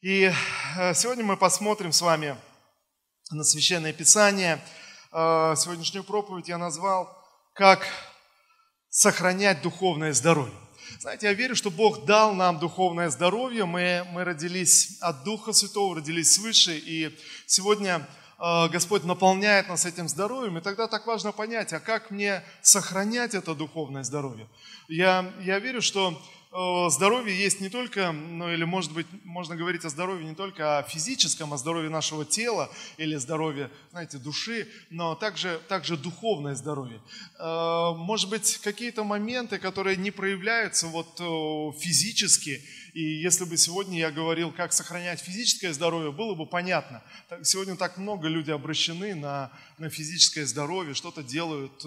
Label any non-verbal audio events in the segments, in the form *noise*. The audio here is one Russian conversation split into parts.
И э, сегодня мы посмотрим с вами на Священное Писание. Э, сегодняшнюю проповедь я назвал «Как сохранять духовное здоровье». Знаете, я верю, что Бог дал нам духовное здоровье. Мы, мы родились от Духа Святого, родились свыше. И сегодня э, Господь наполняет нас этим здоровьем. И тогда так важно понять, а как мне сохранять это духовное здоровье? Я, я верю, что здоровье есть не только, ну или может быть, можно говорить о здоровье не только о физическом, о здоровье нашего тела или здоровье, знаете, души, но также, также духовное здоровье. Э, может быть, какие-то моменты, которые не проявляются вот физически, и если бы сегодня я говорил, как сохранять физическое здоровье, было бы понятно. Сегодня так много людей обращены на, на физическое здоровье, что-то делают,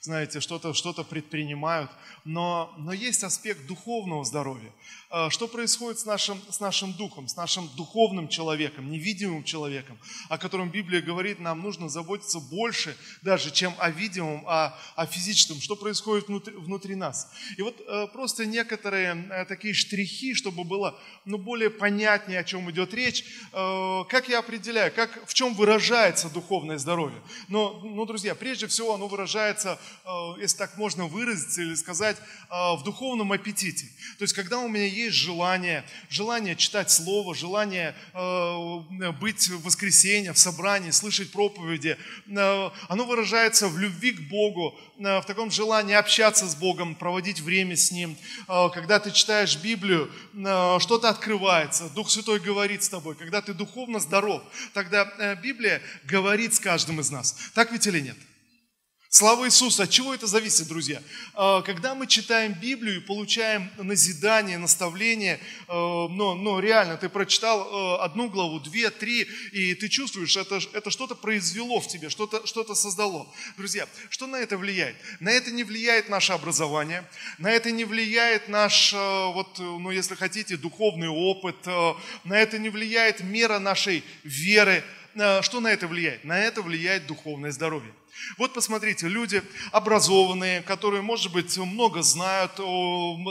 знаете, что-то что предпринимают. Но, но есть аспект духовного здоровья. А, что происходит с нашим, с нашим духом, с нашим духовным человеком, невидимым человеком, о котором Библия говорит, нам нужно заботиться больше даже, чем о видимом, а о физическом, что происходит внутри, внутри нас. И вот э, просто некоторые э, такие штрихи, чтобы было ну, более понятнее, о чем идет речь, э, как я определяю, как, в чем выражается духовное здоровье. Но, ну, друзья, прежде всего оно выражается, если так можно выразиться или сказать, в духовном аппетите. То есть, когда у меня есть желание, желание читать Слово, желание э, быть в воскресенье, в собрании, слышать проповеди, э, оно выражается в любви к Богу, э, в таком желании общаться с Богом, проводить время с Ним. Когда ты читаешь Библию, что-то открывается, Дух Святой говорит с тобой. Когда ты духовно здоров, тогда Библия говорит с каждым из нас. Так ведь или нет? Слава Иисусу! От чего это зависит, друзья? А, когда мы читаем Библию и получаем назидание, наставление, а, но, но реально, ты прочитал а, одну главу, две, три, и ты чувствуешь, это, это что-то произвело в тебе, что-то что создало. Друзья, что на это влияет? На это не влияет наше образование, на это не влияет наш, вот, ну, если хотите, духовный опыт, на это не влияет мера нашей веры. Что на это влияет? На это влияет духовное здоровье. Вот посмотрите, люди образованные, которые, может быть, много знают,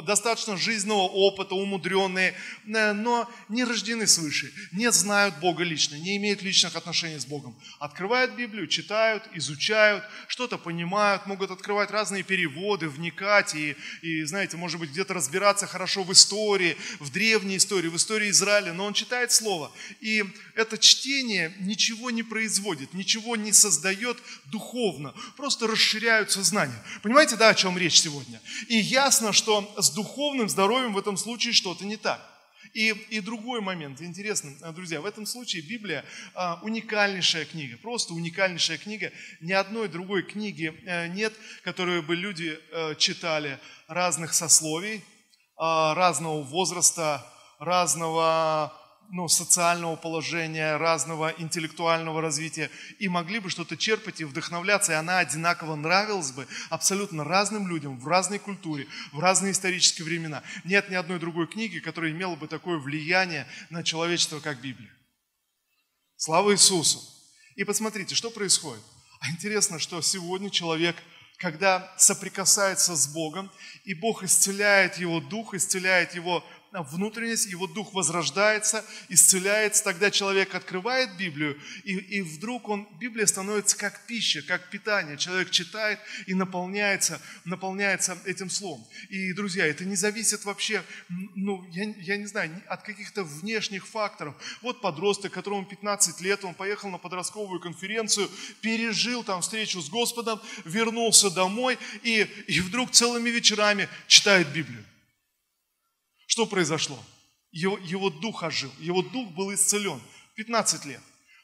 достаточно жизненного опыта, умудренные, э, но не рождены свыше, не знают Бога лично, не имеют личных отношений с Богом. Открывают Библию, читают, изучают, что-то понимают, могут открывать разные переводы, вникать и, и знаете, может быть, где-то разбираться хорошо в истории, в древней истории, в истории Израиля, но он читает Слово. И это чтение ничего не производит, ничего не создает духовно духовно, просто расширяют сознание. Понимаете, да, о чем речь сегодня? И ясно, что с духовным здоровьем в этом случае что-то не так. И, и другой момент, интересно, э, друзья, в этом случае Библия а, уникальнейшая книга, просто уникальнейшая книга. Ни одной другой книги а, нет, которую бы люди а, читали разных сословий, а, разного возраста, разного ну, социального положения, разного интеллектуального развития, и могли бы что-то черпать и вдохновляться, и она одинаково нравилась бы абсолютно разным людям, в разной культуре, в разные исторические времена. Нет ни одной другой книги, которая имела бы такое влияние на человечество, как Библия. Слава Иисусу! И посмотрите, что происходит. А интересно, что сегодня человек, когда соприкасается с Богом, и Бог исцеляет его дух, исцеляет его внутренность, его дух возрождается, исцеляется, тогда человек открывает Библию, и, и вдруг он, Библия становится как пища, как питание. Человек читает и наполняется, наполняется этим словом. И, друзья, это не зависит вообще, ну, я, я не знаю, от каких-то внешних факторов. Вот подросток, которому 15 лет, он поехал на подростковую конференцию, пережил там встречу с Господом, вернулся домой и, и вдруг целыми вечерами читает Библию. Что произошло? Его, его дух ожил, его дух был исцелен. 15 лет.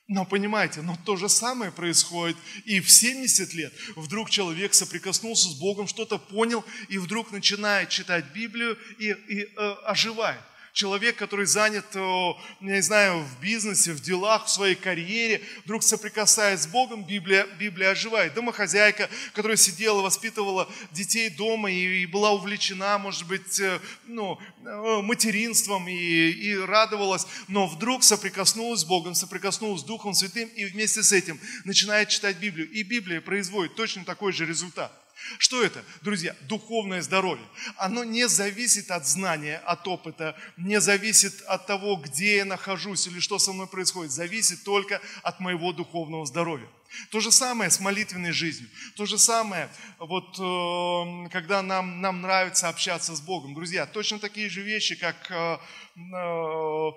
Но понимаете, но то же самое происходит и в 70 лет. Вдруг человек соприкоснулся с Богом, что-то понял, и вдруг начинает читать Библию и, и э, оживает человек, который занят, я не знаю, в бизнесе, в делах, в своей карьере, вдруг соприкасаясь с Богом, Библия, Библия оживает. Домохозяйка, которая сидела, воспитывала детей дома и, и была увлечена, может быть, э, ну, э, материнством и, и радовалась, но вдруг соприкоснулась с Богом, соприкоснулась с Духом Святым и вместе с этим начинает читать Библию. И Библия производит точно такой же результат. Что это, друзья? Духовное здоровье. Оно не зависит от знания, от опыта, не зависит от того, где я нахожусь или что со мной происходит. Зависит только от моего духовного здоровья. То же самое с молитвенной жизнью. То же самое, вот, э, когда нам, нам нравится общаться с Богом. Друзья, точно такие же вещи, как э, э,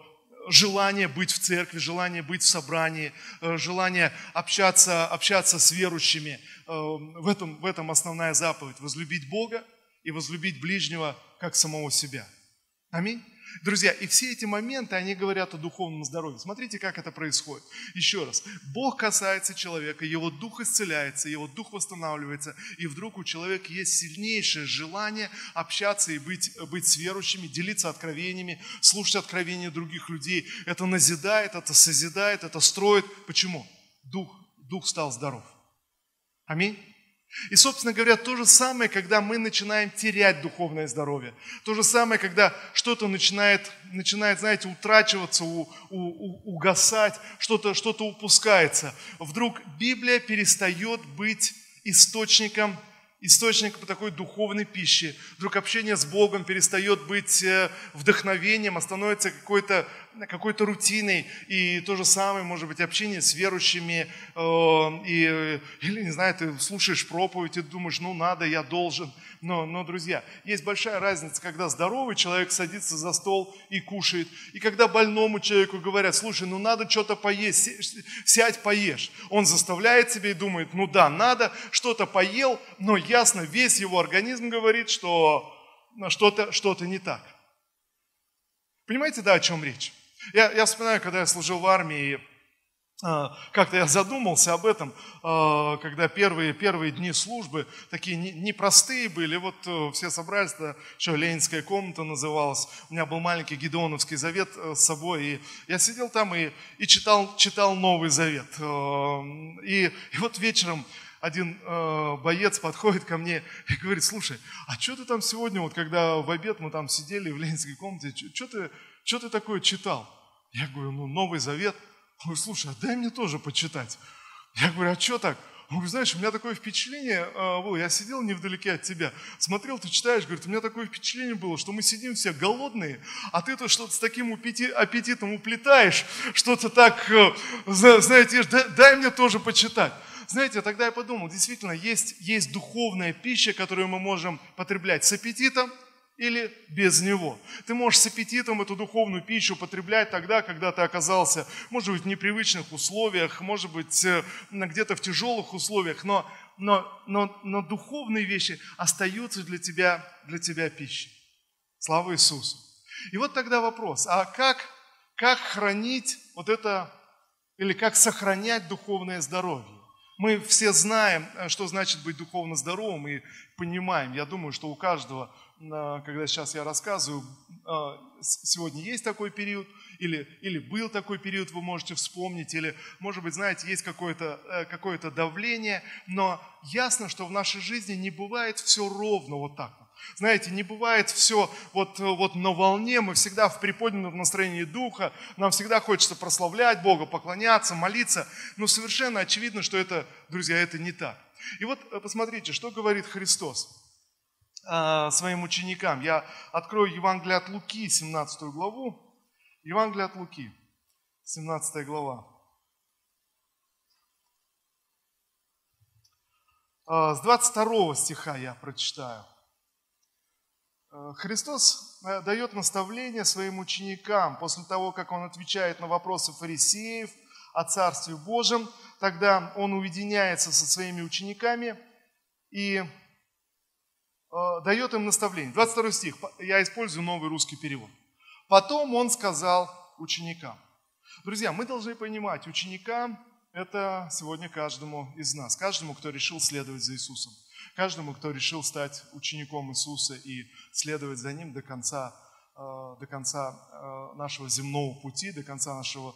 желание быть в церкви, желание быть в собрании, э, желание общаться, общаться с верующими. Э, в этом, в этом основная заповедь. Возлюбить Бога и возлюбить ближнего, как самого себя. Аминь. Друзья, и все эти моменты, они говорят о духовном здоровье. Смотрите, как это происходит. Еще раз. Бог касается человека, его дух исцеляется, его дух восстанавливается, и вдруг у человека есть сильнейшее желание общаться и быть, быть с верующими, делиться откровениями, слушать откровения других людей. Это назидает, это созидает, это строит. Почему? Дух, дух стал здоров. Аминь. И, собственно говоря, то же самое, когда мы начинаем терять духовное здоровье. То же самое, когда что-то начинает, начинает знаете, утрачиваться, у, у, угасать, что-то что упускается. Вдруг Библия перестает быть источником источник такой духовной пищи. Вдруг общение с Богом перестает быть э, вдохновением, а становится какой-то какой рутиной. И то же самое, может быть, общение с верующими. Э, и, или, не знаю, ты слушаешь проповедь и думаешь, ну надо, я должен. Но, но, друзья, есть большая разница, когда здоровый человек садится за стол и кушает, и когда больному человеку говорят, слушай, ну надо что-то поесть, сядь, поешь. Он заставляет себя и думает, ну да, надо, что-то поел, но ясно, весь его организм говорит, что что-то что не так. Понимаете, да, о чем речь? Я, я вспоминаю, когда я служил в армии, а, как-то я задумался об этом, а, когда первые, первые дни службы такие непростые были. Вот э, все собрались, да, еще Ленинская комната называлась. У меня был маленький Гедеоновский завет э, с собой. И я сидел там и, и читал, читал Новый Завет. Э, и, и вот вечером один боец подходит ко мне *laughs* и говорит, слушай, а что ты там сегодня, вот когда в обед мы там сидели в Ленинской комнате, что ты, что ты такое читал? Я говорю, ну, Новый Завет – он говорит, слушай, а дай мне тоже почитать. Я говорю, а что так? Он говорит, знаешь, у меня такое впечатление было, я сидел невдалеке от тебя, смотрел, ты читаешь, говорит, у меня такое впечатление было, что мы сидим все голодные, а ты-то что-то с таким аппетитом уплетаешь, что-то так, э, знаете, дай мне тоже почитать. Знаете, тогда я подумал, действительно, есть, есть духовная пища, которую мы можем потреблять с аппетитом, или без него. Ты можешь с аппетитом эту духовную пищу потреблять тогда, когда ты оказался, может быть, в непривычных условиях, может быть, э, где-то в тяжелых условиях, но, но, но, но духовные вещи остаются для тебя, для тебя пищей. Слава Иисусу. И вот тогда вопрос, а как, как хранить вот это, или как сохранять духовное здоровье? Мы все знаем, э, что значит быть духовно здоровым и понимаем. Я думаю, что у каждого когда сейчас я рассказываю, а, сегодня есть такой период, или, или был такой период, вы можете вспомнить, или, может быть, знаете, есть какое-то э, какое давление, но ясно, что в нашей жизни не бывает все ровно вот так Знаете, не бывает все вот, вот на волне, мы всегда в приподнятом настроении духа, нам всегда хочется прославлять Бога, поклоняться, молиться, но совершенно очевидно, что это, друзья, это не так. И вот э, посмотрите, что говорит Христос. А, своим ученикам. Я открою Евангелие от Луки, 17 главу. Евангелие от Луки, 17 глава. А, с 22 стиха я прочитаю. А, Христос э, дает наставление своим ученикам после того, как Он отвечает на вопросы фарисеев о Царстве Божьем. Тогда Он уединяется со своими учениками и Э, дает им наставление. 22 стих, я использую новый русский перевод. Потом он сказал ученикам. Друзья, мы должны понимать, ученикам это сегодня каждому из нас, каждому, кто решил следовать за Иисусом, каждому, кто решил стать учеником Иисуса и следовать за Ним до конца, э, до конца э, нашего земного пути, до конца нашего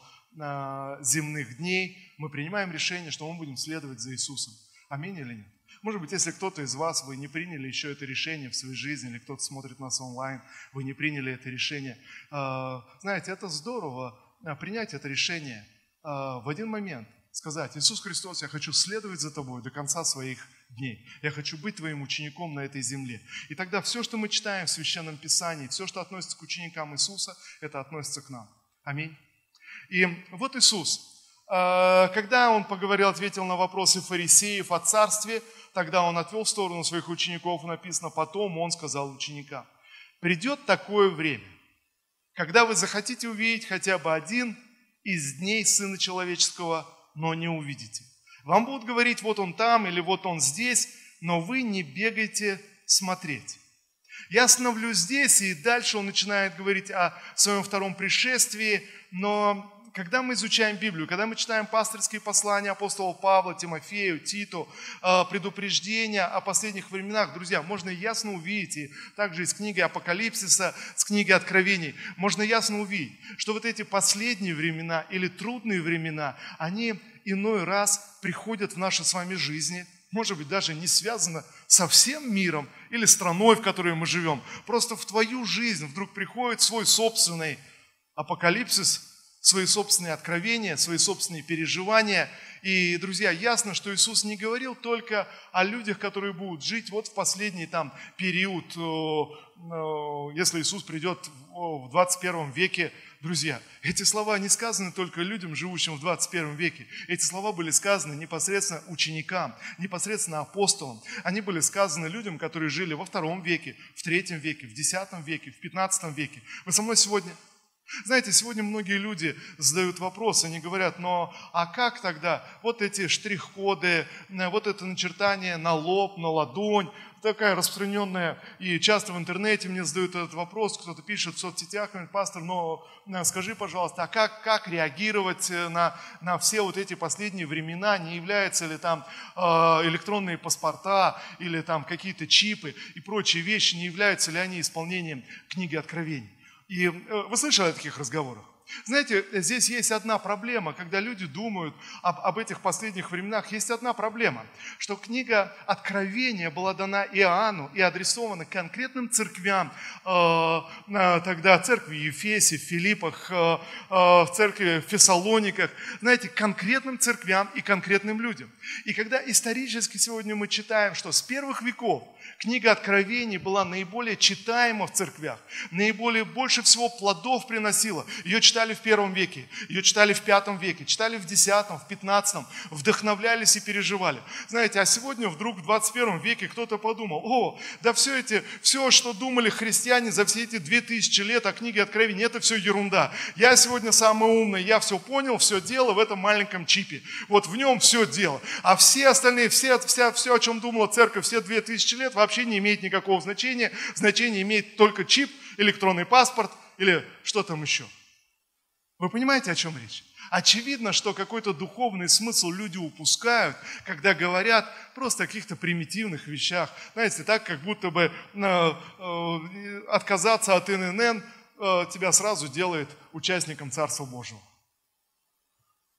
земных дней, мы принимаем решение, что мы будем следовать за Иисусом. Аминь или нет? Может быть, если кто-то из вас, вы не приняли еще это решение в своей жизни, или кто-то смотрит нас онлайн, вы не приняли это решение. А, знаете, это здорово а, принять это решение а, в один момент. сказать, Иисус Христос, я хочу следовать за Тобой до конца своих дней. Я хочу быть Твоим учеником на этой земле. И тогда все, что мы читаем в Священном Писании, все, что относится к ученикам Иисуса, это относится к нам. Аминь. И вот Иисус, когда Он поговорил, ответил на вопросы фарисеев о царстве, тогда Он отвел в сторону своих учеников, написано, потом Он сказал ученикам, придет такое время, когда вы захотите увидеть хотя бы один из дней Сына Человеческого, но не увидите. Вам будут говорить, вот он там или вот он здесь, но вы не бегайте смотреть. Я остановлюсь здесь, и дальше он начинает говорить о своем втором пришествии, но когда мы изучаем Библию, когда мы читаем пасторские послания апостола Павла, Тимофею, Титу, э, предупреждения о последних временах, друзья, можно ясно увидеть, и также из книги Апокалипсиса, с книги Откровений, можно ясно увидеть, что вот эти последние времена или трудные времена, они иной раз приходят в наши с вами жизни, может быть, даже не связано со всем миром или страной, в которой мы живем. Просто в твою жизнь вдруг приходит свой собственный апокалипсис, свои собственные откровения, свои собственные переживания. И, друзья, ясно, что Иисус не говорил только о людях, которые будут жить вот в последний там период, если Иисус придет в 21 веке, друзья, эти слова не сказаны только людям, живущим в 21 веке. Эти слова были сказаны непосредственно ученикам, непосредственно апостолам. Они были сказаны людям, которые жили во втором веке, в третьем веке, в десятом веке, в пятнадцатом веке. Вы со мной сегодня знаете, сегодня многие люди задают вопрос, они говорят, но а как тогда вот эти штрих-коды, э, вот это начертание на лоб, на ладонь, такая распространенная, и часто в интернете мне задают этот вопрос, кто-то пишет в соцсетях, говорит, пастор, но э, скажи, пожалуйста, а как, как реагировать э, на, на все вот эти последние времена, не являются ли там э, электронные паспорта или там какие-то чипы и прочие вещи, не являются ли они исполнением книги Откровений? И э, вы слышали о таких разговорах? Знаете, здесь есть одна проблема, когда люди думают об, об этих последних временах, есть одна проблема, что книга Откровения была дана Иоанну и адресована конкретным церквям, э, тогда церкви Ефесе, Филиппах, э, э, в церкви в Фессалониках, знаете, конкретным церквям и конкретным людям. И когда исторически сегодня мы читаем, что с первых веков книга Откровений была наиболее читаема в церквях, наиболее больше всего плодов приносила. Ее читали в первом веке, ее читали в пятом веке, читали в десятом, в пятнадцатом, вдохновлялись и переживали. Знаете, а сегодня вдруг в 21 веке кто-то подумал, о, да все эти, все, что думали христиане за все эти две тысячи лет о книге Откровений, это все ерунда. Я сегодня самый умный, я все понял, все дело в этом маленьком чипе. Вот в нем все дело. А все остальные, все, вся, все, о чем думала церковь все две тысячи лет, вообще не имеет никакого значения. Значение имеет только чип, электронный паспорт или что там еще. Вы понимаете, о чем речь? Очевидно, что какой-то духовный смысл люди упускают, когда говорят просто о каких-то примитивных вещах. Знаете, так, как будто бы э, э, отказаться от ННН э, тебя сразу делает участником Царства Божьего.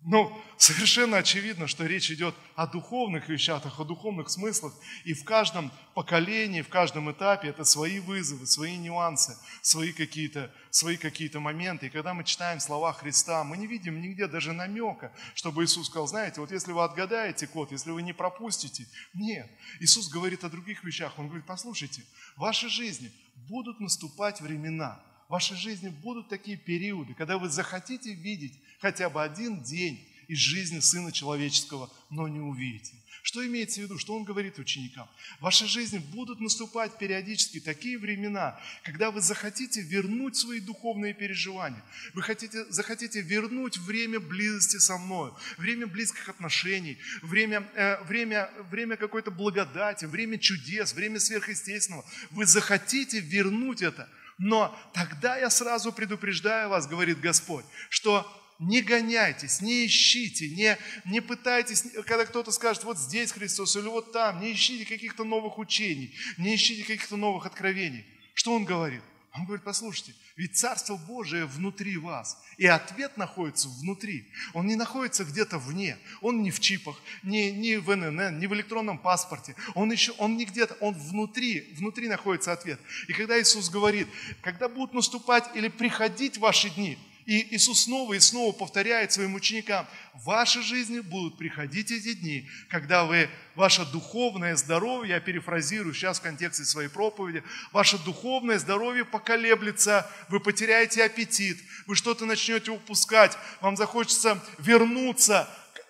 Но совершенно очевидно, что речь идет о духовных вещах, о духовных смыслах. И в каждом поколении, в каждом этапе это свои вызовы, свои нюансы, свои какие-то свои какие-то моменты. И когда мы читаем слова Христа, мы не видим нигде даже намека, чтобы Иисус сказал, знаете, вот если вы отгадаете код, если вы не пропустите. Нет. Иисус говорит о других вещах. Он говорит, послушайте, в вашей жизни будут наступать времена, в вашей жизни будут такие периоды, когда вы захотите видеть хотя бы один день из жизни Сына Человеческого, но не увидите. Что имеется в виду? Что он говорит ученикам? В вашей жизни будут наступать периодически такие времена, когда вы захотите вернуть свои духовные переживания. Вы хотите, захотите вернуть время близости со мной, время близких отношений, время, э, время, время какой-то благодати, время чудес, время сверхъестественного. Вы захотите вернуть это – но тогда я сразу предупреждаю вас, говорит Господь, что не гоняйтесь, не ищите, не, не пытайтесь, когда кто-то скажет, вот здесь Христос или вот там, не ищите каких-то новых учений, не ищите каких-то новых откровений. Что он говорит? Он говорит, послушайте, ведь Царство Божие внутри вас, и ответ находится внутри. Он не находится где-то вне, он не в чипах, не, не в ННН, не в электронном паспорте, он еще, он не где-то, он внутри, внутри находится ответ. И когда Иисус говорит, когда будут наступать или приходить ваши дни, И Иисус снова и снова повторяет своим ученикам, в вашей жизни будут приходить эти дни, когда вы, ваше духовное здоровье, я перефразирую сейчас в контексте своей проповеди, ваше духовное здоровье поколеблется, вы потеряете аппетит, вы что-то начнете упускать, вам захочется вернуться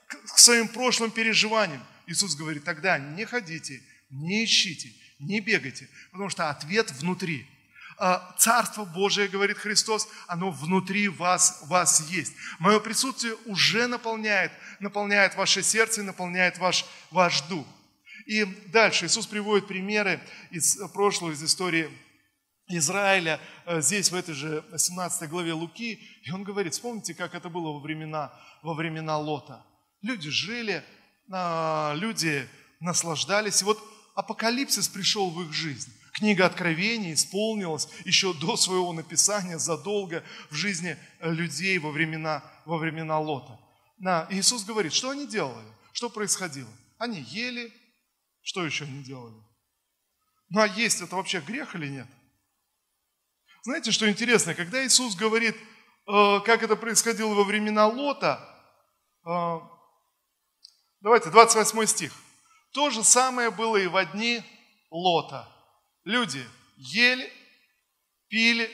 к своим прошлым переживаниям. Иисус говорит, тогда не ходите, не ищите, не бегайте, потому что ответ внутри – Царство Божие, говорит Христос, оно внутри вас, вас есть. Мое присутствие уже наполняет, наполняет ваше сердце наполняет ваш, ваш дух. И дальше Иисус приводит примеры из прошлого, из истории Израиля, э, здесь в этой же 17 главе Луки, и он говорит, вспомните, как это было во времена, во времена Лота. Люди жили, а, люди наслаждались, и вот апокалипсис пришел в их жизнь. Книга Откровений исполнилась еще до своего написания, задолго в жизни э, людей во времена, во времена Лота. На, Иисус говорит, что они делали, что происходило. Они ели, что еще они делали? Ну а есть это вообще грех или нет? Знаете, что интересно, когда Иисус говорит, э, как это происходило во времена Лота, э, давайте, 28 стих. То же самое было и в дни Лота люди ели, пили,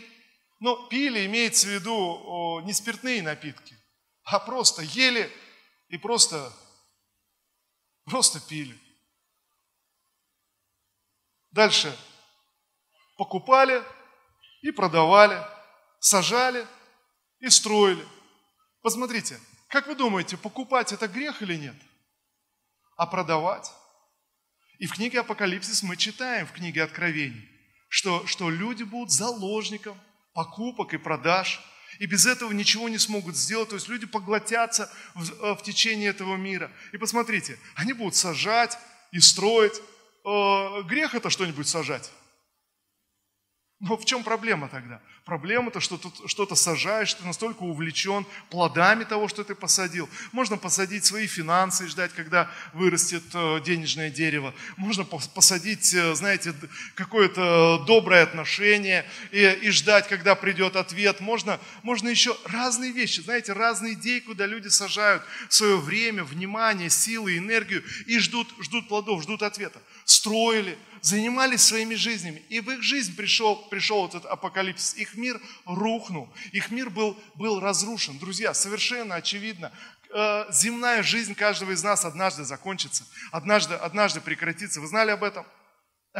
но пили имеется в виду не спиртные напитки, а просто ели и просто, просто пили. Дальше покупали и продавали, сажали и строили. Посмотрите, как вы думаете, покупать это грех или нет? А продавать? И в книге Апокалипсис мы читаем, в книге Откровений, что, что люди будут заложником покупок и продаж, и без этого ничего не смогут сделать. То есть люди поглотятся в, э, в течение этого мира. И посмотрите, они будут сажать и строить. Э, грех это что-нибудь сажать? Но в чем проблема тогда? Проблема-то, что ты что-то сажаешь, ты настолько увлечен плодами того, что ты посадил. Можно посадить свои финансы и ждать, когда вырастет э, денежное дерево. Можно посадить, э, знаете, какое-то доброе отношение и, и ждать, когда придет ответ. Можно, можно еще разные вещи, знаете, разные идеи, куда люди сажают свое время, внимание, силы, энергию и ждут, ждут плодов, ждут ответа. Строили, занимались своими жизнями. И в их жизнь пришел, пришел этот апокалипсис. Их мир рухнул, их мир был, был разрушен. Друзья, совершенно очевидно, э, земная жизнь каждого из нас однажды закончится, однажды, однажды прекратится. Вы знали об этом?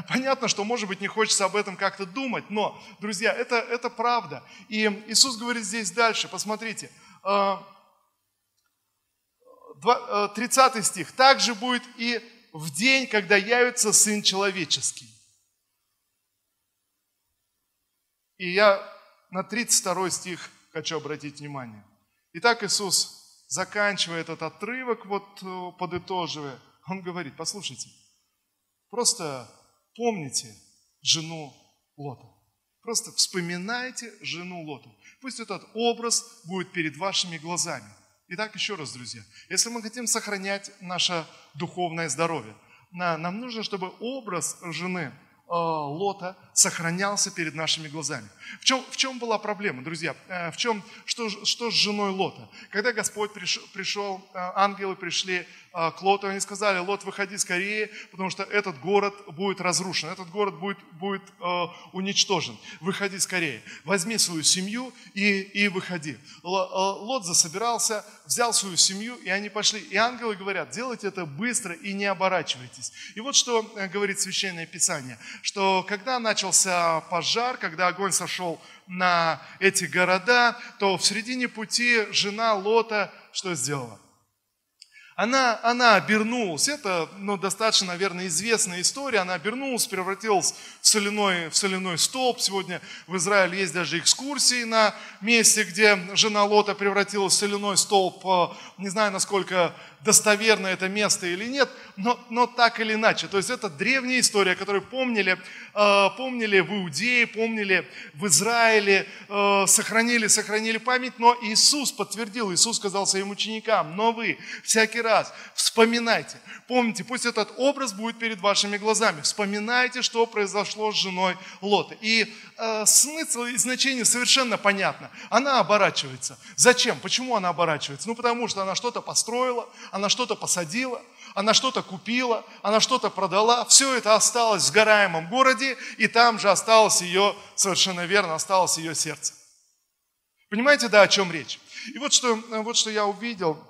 Понятно, что, может быть, не хочется об этом как-то думать, но, друзья, это, это правда. И Иисус говорит здесь дальше, посмотрите, 30 э, стих, «Так же будет и в день, когда явится Сын Человеческий. И я на 32 стих хочу обратить внимание. Итак, Иисус, заканчивая этот отрывок, вот э, подытоживая, Он говорит, послушайте, просто помните жену Лота. Просто вспоминайте жену Лота. Пусть этот образ будет перед вашими глазами – Итак, еще раз, друзья, если мы хотим сохранять наше духовное здоровье, нам нужно, чтобы образ жены Э, Лота сохранялся перед нашими глазами. В чем, в чем была проблема, друзья? Э, в чем, что, что с женой Лота? Когда Господь пришел, пришел, э, ангелы пришли к Лоту, они сказали, Лот, выходи скорее, потому что этот город будет разрушен, этот город будет, будет уничтожен. Выходи скорее. Возьми свою семью и, и выходи. Лот засобирался, взял свою семью, и они пошли. И ангелы говорят, делайте это быстро и не оборачивайтесь. И вот что говорит Священное Писание – что когда начался пожар, когда огонь сошел на эти города, то в середине пути жена Лота что сделала? Она, она обернулась, это ну, достаточно, наверное, известная история, она обернулась, превратилась в соляной, в соляной столб. Сегодня в Израиле есть даже экскурсии на месте, где жена Лота превратилась в соляной столб. Не знаю, насколько достоверно это место или нет, но, но так или иначе. То есть это древняя история, которую помнили, э, помнили в Иудее, помнили в Израиле, э, сохранили, сохранили память, но Иисус подтвердил, Иисус сказал своим ученикам, но вы всякий раз вспоминайте. Помните, пусть этот образ будет перед вашими глазами. Вспоминайте, что произошло с женой Лота. И э, смысл и значение совершенно понятно. Она оборачивается. Зачем? Почему она оборачивается? Ну, потому что она что-то построила, она что-то посадила, она что-то купила, она что-то продала. Все это осталось в сгораемом городе, и там же осталось ее, совершенно верно, осталось ее сердце. Понимаете, да, о чем речь? И вот что, вот что я увидел.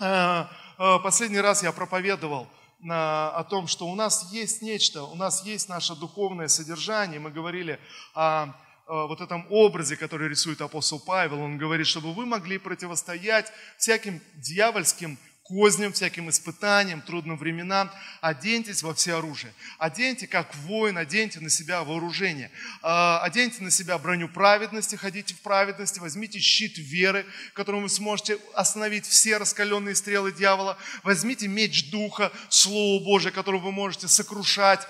Э, э, последний раз я проповедовал о том, что у нас есть нечто, у нас есть наше духовное содержание. Мы говорили о вот этом образе, который рисует апостол Павел. Он говорит, чтобы вы могли противостоять всяким дьявольским козням, всяким испытаниям, трудным временам, оденьтесь во все оружие. Оденьте, как воин, оденьте на себя вооружение. А, оденьте на себя броню праведности, ходите в праведности, возьмите щит веры, которым вы сможете остановить все раскаленные стрелы дьявола. Возьмите меч духа, Слово Божие, которым вы можете сокрушать,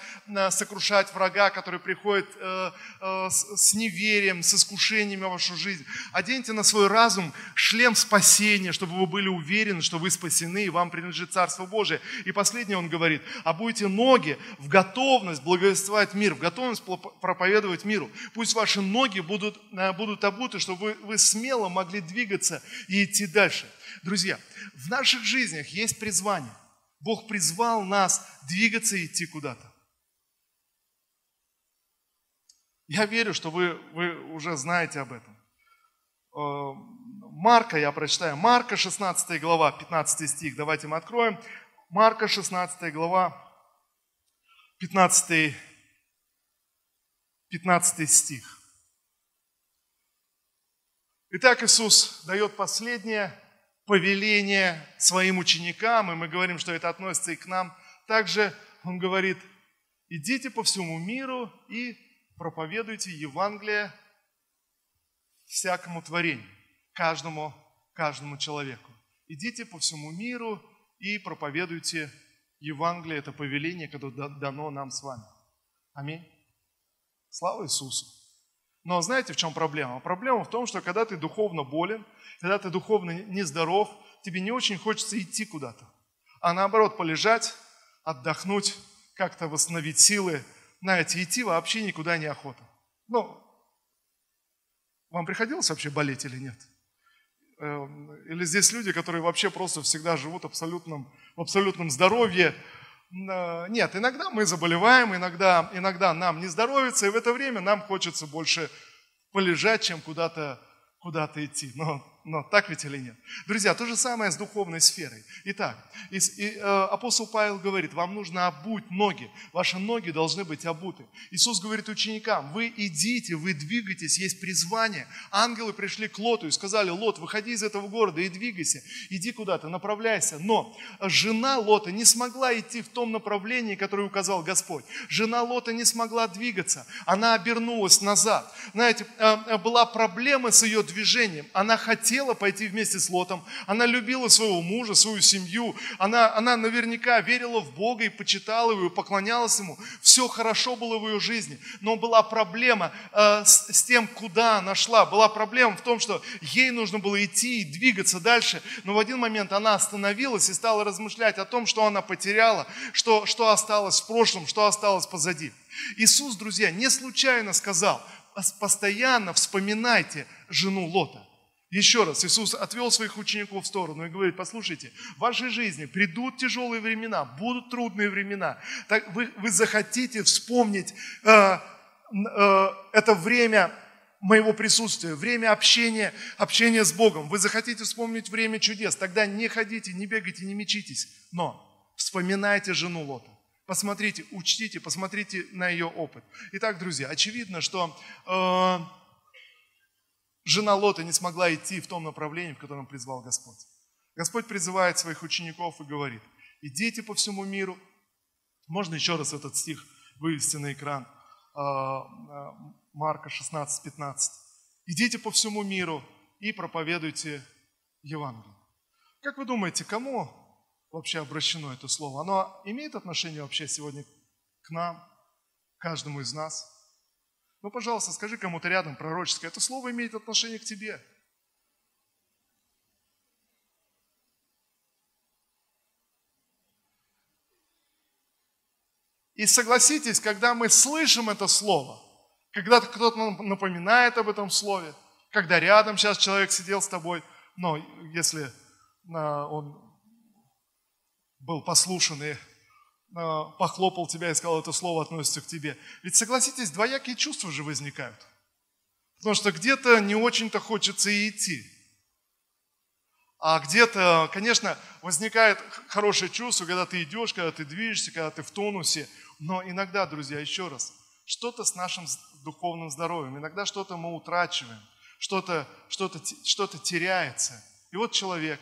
сокрушать врага, который приходит э, э, с неверием, с искушениями в вашу жизнь. Оденьте на свой разум шлем спасения, чтобы вы были уверены, что вы спасены спасены, и вам принадлежит Царство Божие. И последнее он говорит, а будете ноги в готовность благовествовать мир, в готовность проповедовать миру. Пусть ваши ноги будут, э, будут обуты, чтобы вы, вы смело могли двигаться и идти дальше. Друзья, в наших жизнях есть призвание. Бог призвал нас двигаться и идти куда-то. Я верю, что вы, вы уже знаете об этом. Марка я прочитаю. Марка 16 глава, 15 стих. Давайте мы откроем. Марка 16 глава, 15, 15 стих. Итак, Иисус дает последнее повеление своим ученикам, и мы говорим, что это относится и к нам. Также Он говорит, идите по всему миру и проповедуйте Евангелие всякому творению каждому, каждому человеку. Идите по всему миру и проповедуйте Евангелие, это повеление, которое дано нам с вами. Аминь. Слава Иисусу. Но знаете, в чем проблема? Проблема в том, что когда ты духовно болен, когда ты духовно нездоров, тебе не очень хочется идти куда-то. А наоборот, полежать, отдохнуть, как-то восстановить силы. Знаете, идти вообще никуда не охота. Ну, вам приходилось вообще болеть или нет? Эм, или здесь люди, которые вообще просто всегда живут абсолютном, в абсолютном здоровье. Э, нет, иногда мы заболеваем, иногда, иногда нам не здоровится, и в это время нам хочется больше полежать, чем куда-то куда идти. Но но так ведь или нет? Друзья, то же самое с духовной сферой. Итак, и, и, э, апостол Павел говорит, вам нужно обуть ноги. Ваши ноги должны быть обуты. Иисус говорит ученикам, вы идите, вы двигайтесь, есть призвание. Ангелы пришли к Лоту и сказали, Лот, выходи из этого города и двигайся. Иди куда-то, направляйся. Но жена Лота не смогла идти в том направлении, которое указал Господь. Жена Лота не смогла двигаться. Она обернулась назад. Знаете, э, э, была проблема с ее движением. Она хотела хотела пойти вместе с Лотом, она любила своего мужа, свою семью, она, она наверняка верила в Бога и почитала его, и поклонялась ему. Все хорошо было в ее жизни, но была проблема э, с, с тем, куда она шла. Была проблема в том, что ей нужно было идти и двигаться дальше, но в один момент она остановилась и стала размышлять о том, что она потеряла, что, что осталось в прошлом, что осталось позади. Иисус, друзья, не случайно сказал, постоянно вспоминайте жену Лота. Еще раз, Иисус отвел своих учеников в сторону и говорит, послушайте, в вашей жизни придут тяжелые времена, будут трудные времена. Так вы, вы захотите вспомнить э, э, это время моего присутствия, время общения, общения с Богом. Вы захотите вспомнить время чудес, тогда не ходите, не бегайте, не мечитесь, но вспоминайте жену Лота. Посмотрите, учтите, посмотрите на ее опыт. Итак, друзья, очевидно, что э, жена Лота не смогла идти в том направлении, в котором призвал Господь. Господь призывает своих учеников и говорит, идите по всему миру. Можно еще раз этот стих вывести на экран. А, а, Марка 16, 15. Идите по всему миру и проповедуйте Евангелие. Как вы думаете, кому вообще обращено это слово? Оно имеет отношение вообще сегодня к нам, каждому из нас? Ну, пожалуйста, скажи кому-то рядом пророческое. Это слово имеет отношение к тебе. И согласитесь, когда мы слышим это слово, когда кто-то нам напоминает об этом слове, когда рядом сейчас человек сидел с тобой, но если а, он был послушен и похлопал тебя и сказал, это слово относится к тебе. Ведь согласитесь, двоякие чувства же возникают. Потому что где-то не очень-то хочется и идти. А где-то, конечно, возникает хорошее чувство, когда ты идешь, когда ты движешься, когда ты в тонусе. Но иногда, друзья, еще раз, что-то с нашим духовным здоровьем, иногда что-то мы утрачиваем, что-то что что теряется. И вот человек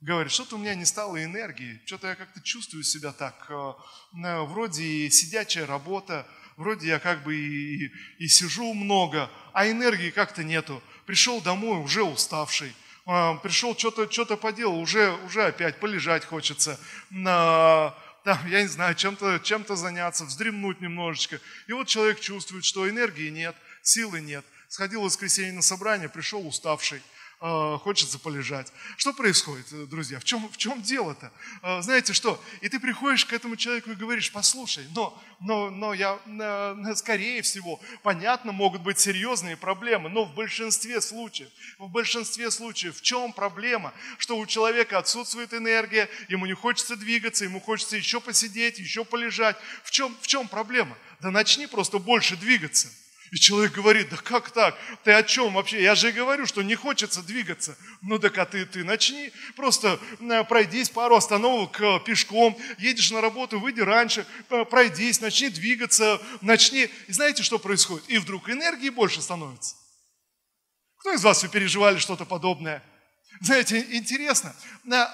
говорит, что-то у меня не стало энергии, что-то я как-то чувствую себя так, э, э, вроде и сидячая работа, вроде я как бы и, и сижу много, а энергии как-то нету. Пришел домой уже уставший, э, пришел что-то что поделал, уже, уже опять полежать хочется там, я не знаю, чем-то чем заняться, вздремнуть немножечко. И вот человек чувствует, что энергии нет, силы нет. Сходил в воскресенье на собрание, пришел уставший. А, хочется полежать. Что происходит, э, друзья? В чем, в чем дело-то? А, знаете что? И ты приходишь к этому человеку и говоришь, послушай, но, но, но я, скорее всего, понятно, могут быть серьезные проблемы, но в большинстве случаев, в большинстве случаев, в чем проблема? Что у человека отсутствует энергия, ему не хочется двигаться, ему хочется еще посидеть, еще полежать. В чем, в чем проблема? Да начни просто больше двигаться. И человек говорит, да как так? Ты о чем вообще? Я же говорю, что не хочется двигаться. Ну так а ты, ты начни, просто э, пройдись пару остановок э, пешком, едешь на работу, выйди раньше, пройдись, начни двигаться, начни. И знаете, что происходит? И вдруг энергии больше становится. Кто из вас вы переживали что-то подобное? Знаете, интересно,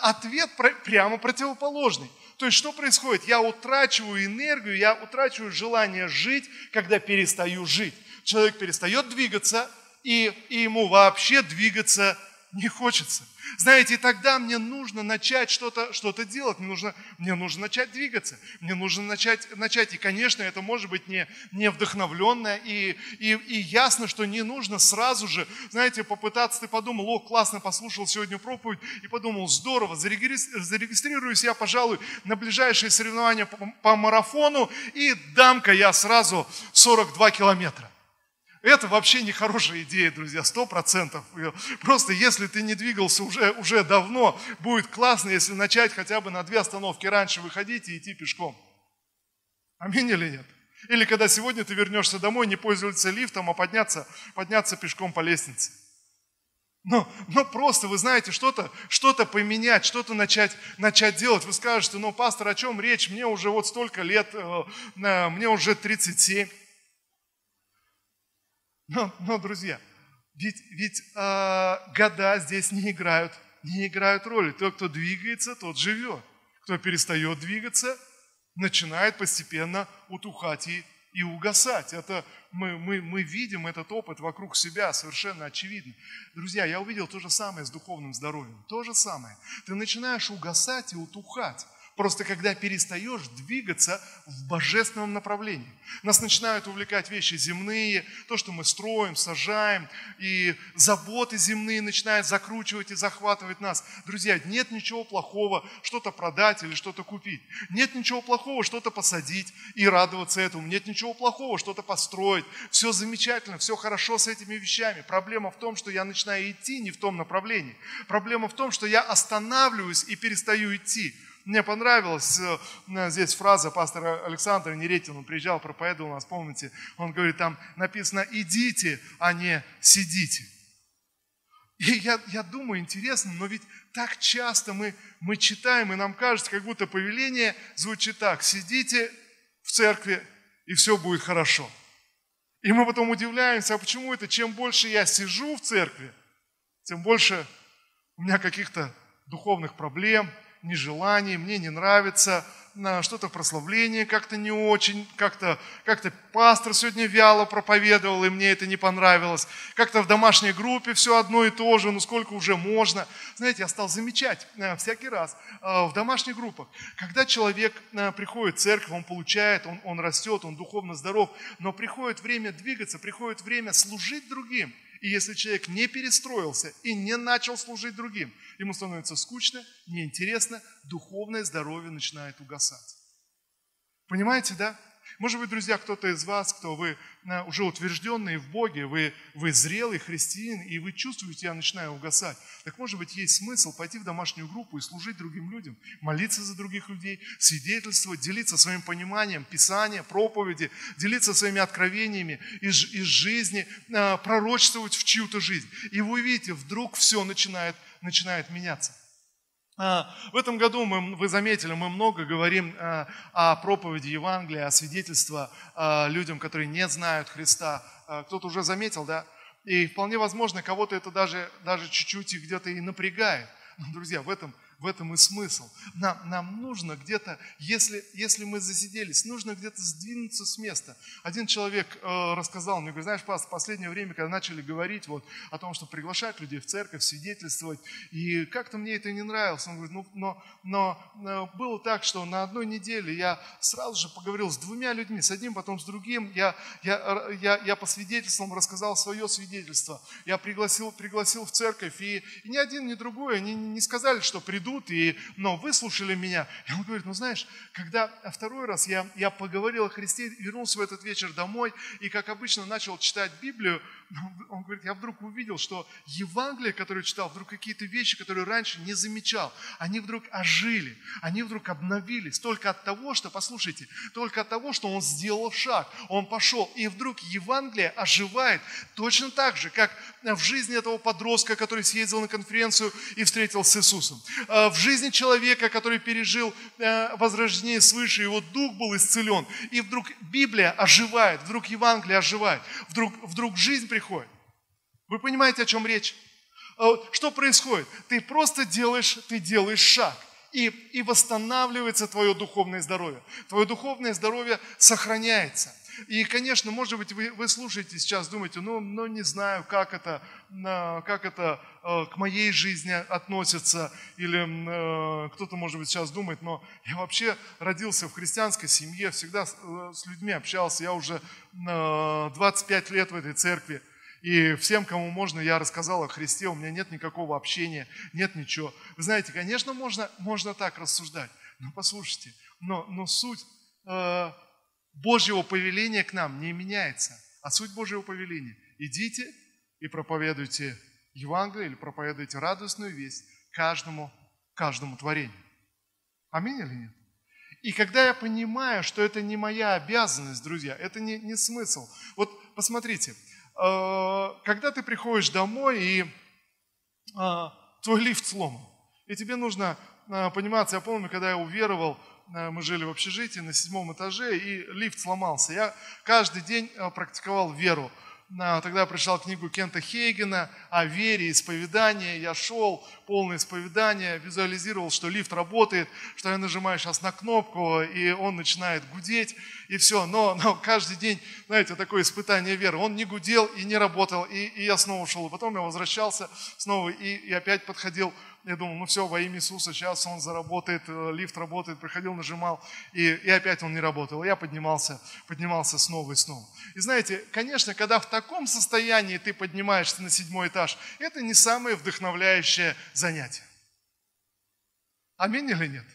ответ прямо противоположный. То есть что происходит? Я утрачиваю энергию, я утрачиваю желание жить, когда перестаю жить человек перестает двигаться, и, и ему вообще двигаться не хочется. Знаете, тогда мне нужно начать что-то что делать, мне нужно, мне нужно начать двигаться, мне нужно начать, начать. И, конечно, это может быть не, не вдохновленное, и, и, и ясно, что не нужно сразу же, знаете, попытаться, ты подумал, о, классно, послушал сегодня проповедь, и подумал, здорово, зарегистрируюсь я, пожалуй, на ближайшие соревнования по, по марафону, и дам-ка я сразу 42 километра. Это вообще не хорошая идея, друзья, сто процентов. Просто если ты не двигался уже, уже давно, будет классно, если начать хотя бы на две остановки раньше выходить и идти пешком. Аминь или нет? Или когда сегодня ты вернешься домой, не пользоваться лифтом, а подняться, подняться пешком по лестнице. Но, но просто, вы знаете, что-то что поменять, что-то начать, начать делать. Вы скажете, ну, пастор, о чем речь? Мне уже вот столько лет, э, мне уже 37. Но, но друзья, ведь, ведь э, года здесь не играют, не играют роли. Тот, кто двигается, тот живет. Кто перестает двигаться, начинает постепенно утухать и, и угасать. Это мы, мы, мы видим этот опыт вокруг себя, совершенно очевидно. Друзья, я увидел то же самое с духовным здоровьем. То же самое. Ты начинаешь угасать и утухать. Просто когда перестаешь двигаться в божественном направлении. Нас начинают увлекать вещи земные, то, что мы строим, сажаем, и заботы земные начинают закручивать и захватывать нас. Друзья, нет ничего плохого что-то продать или что-то купить. Нет ничего плохого что-то посадить и радоваться этому. Нет ничего плохого что-то построить. Все замечательно, все хорошо с этими вещами. Проблема в том, что я начинаю идти не в том направлении. Проблема в том, что я останавливаюсь и перестаю идти. Мне понравилась э, здесь фраза пастора Александра Неретина, он приезжал, проповедовал нас, помните, он говорит, там написано «идите, а не сидите». И я, я думаю, интересно, но ведь так часто мы, мы читаем, и нам кажется, как будто повеление звучит так, сидите в церкви, и все будет хорошо. И мы потом удивляемся, а почему это, чем больше я сижу в церкви, тем больше у меня каких-то духовных проблем – нежелание, мне не нравится, что-то прославление как-то не очень, как-то как пастор сегодня вяло проповедовал, и мне это не понравилось. Как-то в домашней группе все одно и то же, ну сколько уже можно. Знаете, я стал замечать э, всякий раз э, в домашних группах, когда человек э, приходит в церковь, он получает, он, он растет, он духовно здоров, но приходит время двигаться, приходит время служить другим. И если человек не перестроился и не начал служить другим, ему становится скучно, неинтересно, духовное здоровье начинает угасать. Понимаете, да? Может быть, друзья, кто-то из вас, кто вы э, уже утвержденные в Боге, вы, вы зрелый христианин, и вы чувствуете, я начинаю угасать. Так может быть, есть смысл пойти в домашнюю группу и служить другим людям, молиться за других людей, свидетельствовать, делиться своим пониманием Писания, проповеди, делиться своими откровениями из, из жизни, э, пророчествовать в чью-то жизнь. И вы видите, вдруг все начинает, начинает меняться. А, в этом году мы, вы заметили, мы много говорим а, о проповеди Евангелия, о свидетельстве а, людям, которые не знают Христа. Кто-то уже заметил, да? И вполне возможно, кого-то это даже, даже чуть-чуть где-то и напрягает. Но, *laughs* друзья, в этом в этом и смысл. Нам, нам нужно где-то, если, если мы засиделись, нужно где-то сдвинуться с места. Один человек э, рассказал мне, говорит, знаешь, пас, в последнее время, когда начали говорить вот, о том, что приглашать людей в церковь, свидетельствовать, и как-то мне это не нравилось. Он говорит, ну, но, но, э, было так, что на одной неделе я сразу же поговорил с двумя людьми, с одним, потом с другим. Я, я, я, я по свидетельствам рассказал свое свидетельство. Я пригласил, пригласил в церковь, и, и ни один, ни другой, они не сказали, что придут идут, и, но выслушали меня. И он говорит, ну знаешь, когда второй раз я, я поговорил о Христе, вернулся в этот вечер домой, и как обычно начал читать Библию, он говорит, я вдруг увидел, что Евангелие, которое читал, вдруг какие-то вещи, которые раньше не замечал, они вдруг ожили, они вдруг обновились только от того, что, послушайте, только от того, что он сделал шаг, он пошел, и вдруг Евангелие оживает точно так же, как в жизни этого подростка, который съездил на конференцию и встретился с Иисусом, в жизни человека, который пережил э, возрождение свыше, его дух был исцелен, и вдруг Библия оживает, вдруг Евангелие оживает, вдруг, вдруг жизнь приходит. Вы понимаете, о чем речь? А что происходит? Ты просто делаешь, ты делаешь шаг. И, и восстанавливается твое духовное здоровье. Твое духовное здоровье сохраняется. И, конечно, может быть, вы, вы слушаете сейчас, думаете, ну, ну не знаю, как это, как это э, к моей жизни относится, или э, кто-то, может быть, сейчас думает, но я вообще родился в христианской семье, всегда с э, людьми общался, я уже 25 лет в этой церкви, и всем, кому можно, я рассказал о Христе, у меня нет никакого общения, нет ничего. Вы знаете, конечно, можно, можно так рассуждать, но послушайте, но, но суть Божьего повеления к нам не меняется. А суть Божьего повеления – идите и проповедуйте Евангелие или проповедуйте радостную весть каждому, каждому творению. Аминь или нет? И когда я понимаю, что это не моя обязанность, друзья, это не, не смысл. Вот посмотрите, э, когда ты приходишь домой и э, твой лифт сломан, и тебе нужно э, пониматься, я помню, когда я уверовал мы жили в общежитии на седьмом этаже, и лифт сломался. Я каждый день э, практиковал веру. Тогда я прочитал книгу Кента Хейгена о вере, исповедании. Я шел, полное исповедание, визуализировал, что лифт работает, что я нажимаю сейчас на кнопку, и он начинает гудеть, и все. Но, но каждый день, знаете, такое испытание веры. Он не гудел и не работал, и, и я снова шел. Потом я возвращался снова и, и опять подходил я думал, ну все, во имя Иисуса, сейчас он заработает, э, лифт работает, приходил, нажимал, и, и опять он не работал. Я поднимался, поднимался снова и снова. И знаете, конечно, когда в таком состоянии ты поднимаешься на седьмой этаж, это не самое вдохновляющее занятие. Аминь или нет?